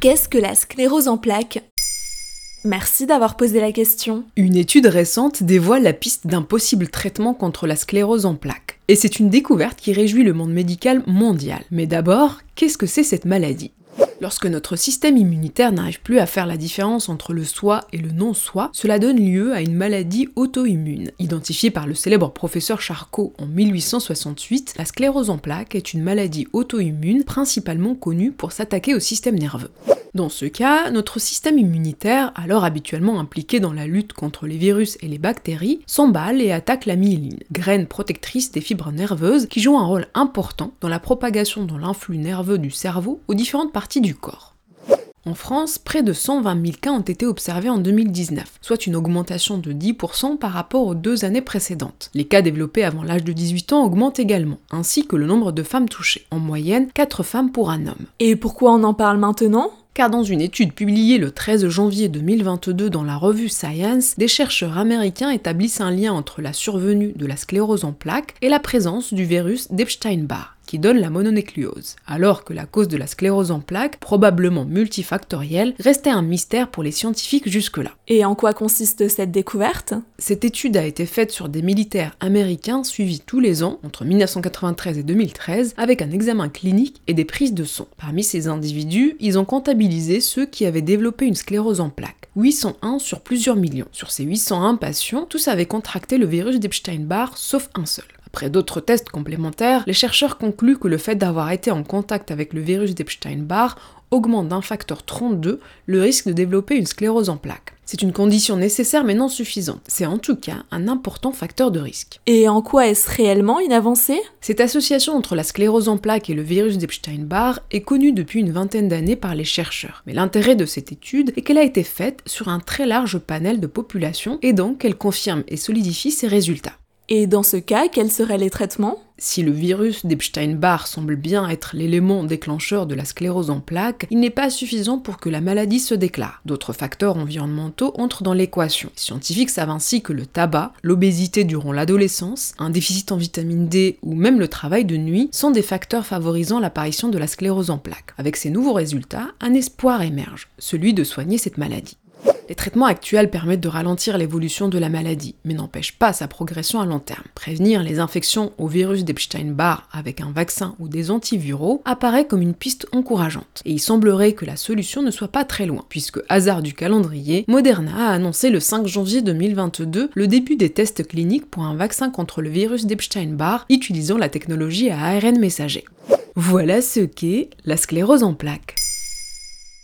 Qu'est-ce que la sclérose en plaques? Merci d'avoir posé la question. Une étude récente dévoile la piste d'un possible traitement contre la sclérose en plaques. Et c'est une découverte qui réjouit le monde médical mondial. Mais d'abord, qu'est-ce que c'est cette maladie? Lorsque notre système immunitaire n'arrive plus à faire la différence entre le soi et le non-soi, cela donne lieu à une maladie auto-immune. Identifiée par le célèbre professeur Charcot en 1868, la sclérose en plaques est une maladie auto-immune principalement connue pour s'attaquer au système nerveux. Dans ce cas, notre système immunitaire, alors habituellement impliqué dans la lutte contre les virus et les bactéries, s'emballe et attaque la myéline, graine protectrice des fibres nerveuses qui joue un rôle important dans la propagation dans l'influx nerveux du cerveau aux différentes parties du corps. En France, près de 120 000 cas ont été observés en 2019, soit une augmentation de 10% par rapport aux deux années précédentes. Les cas développés avant l'âge de 18 ans augmentent également, ainsi que le nombre de femmes touchées, en moyenne 4 femmes pour un homme. Et pourquoi on en parle maintenant? Car dans une étude publiée le 13 janvier 2022 dans la revue Science, des chercheurs américains établissent un lien entre la survenue de la sclérose en plaques et la présence du virus d'Epstein-Barr qui donne la mononucléose, alors que la cause de la sclérose en plaques, probablement multifactorielle, restait un mystère pour les scientifiques jusque-là. Et en quoi consiste cette découverte? Cette étude a été faite sur des militaires américains suivis tous les ans, entre 1993 et 2013, avec un examen clinique et des prises de son. Parmi ces individus, ils ont comptabilisé ceux qui avaient développé une sclérose en plaques. 801 sur plusieurs millions. Sur ces 801 patients, tous avaient contracté le virus d'Epstein-Barr, sauf un seul. Après d'autres tests complémentaires, les chercheurs concluent que le fait d'avoir été en contact avec le virus d'Epstein-Barr augmente d'un facteur 32 le risque de développer une sclérose en plaques. C'est une condition nécessaire mais non suffisante. C'est en tout cas un important facteur de risque. Et en quoi est-ce réellement une avancée? Cette association entre la sclérose en plaques et le virus d'Epstein-Barr est connue depuis une vingtaine d'années par les chercheurs. Mais l'intérêt de cette étude est qu'elle a été faite sur un très large panel de population et donc qu'elle confirme et solidifie ses résultats. Et dans ce cas, quels seraient les traitements? Si le virus d'Epstein-Barr semble bien être l'élément déclencheur de la sclérose en plaques, il n'est pas suffisant pour que la maladie se déclare. D'autres facteurs environnementaux entrent dans l'équation. Les scientifiques savent ainsi que le tabac, l'obésité durant l'adolescence, un déficit en vitamine D ou même le travail de nuit sont des facteurs favorisant l'apparition de la sclérose en plaques. Avec ces nouveaux résultats, un espoir émerge, celui de soigner cette maladie. Les traitements actuels permettent de ralentir l'évolution de la maladie, mais n'empêchent pas sa progression à long terme. Prévenir les infections au virus d'Epstein-Barr avec un vaccin ou des antiviraux apparaît comme une piste encourageante. Et il semblerait que la solution ne soit pas très loin, puisque hasard du calendrier, Moderna a annoncé le 5 janvier 2022 le début des tests cliniques pour un vaccin contre le virus d'Epstein-Barr utilisant la technologie à ARN messager. Voilà ce qu'est la sclérose en plaques.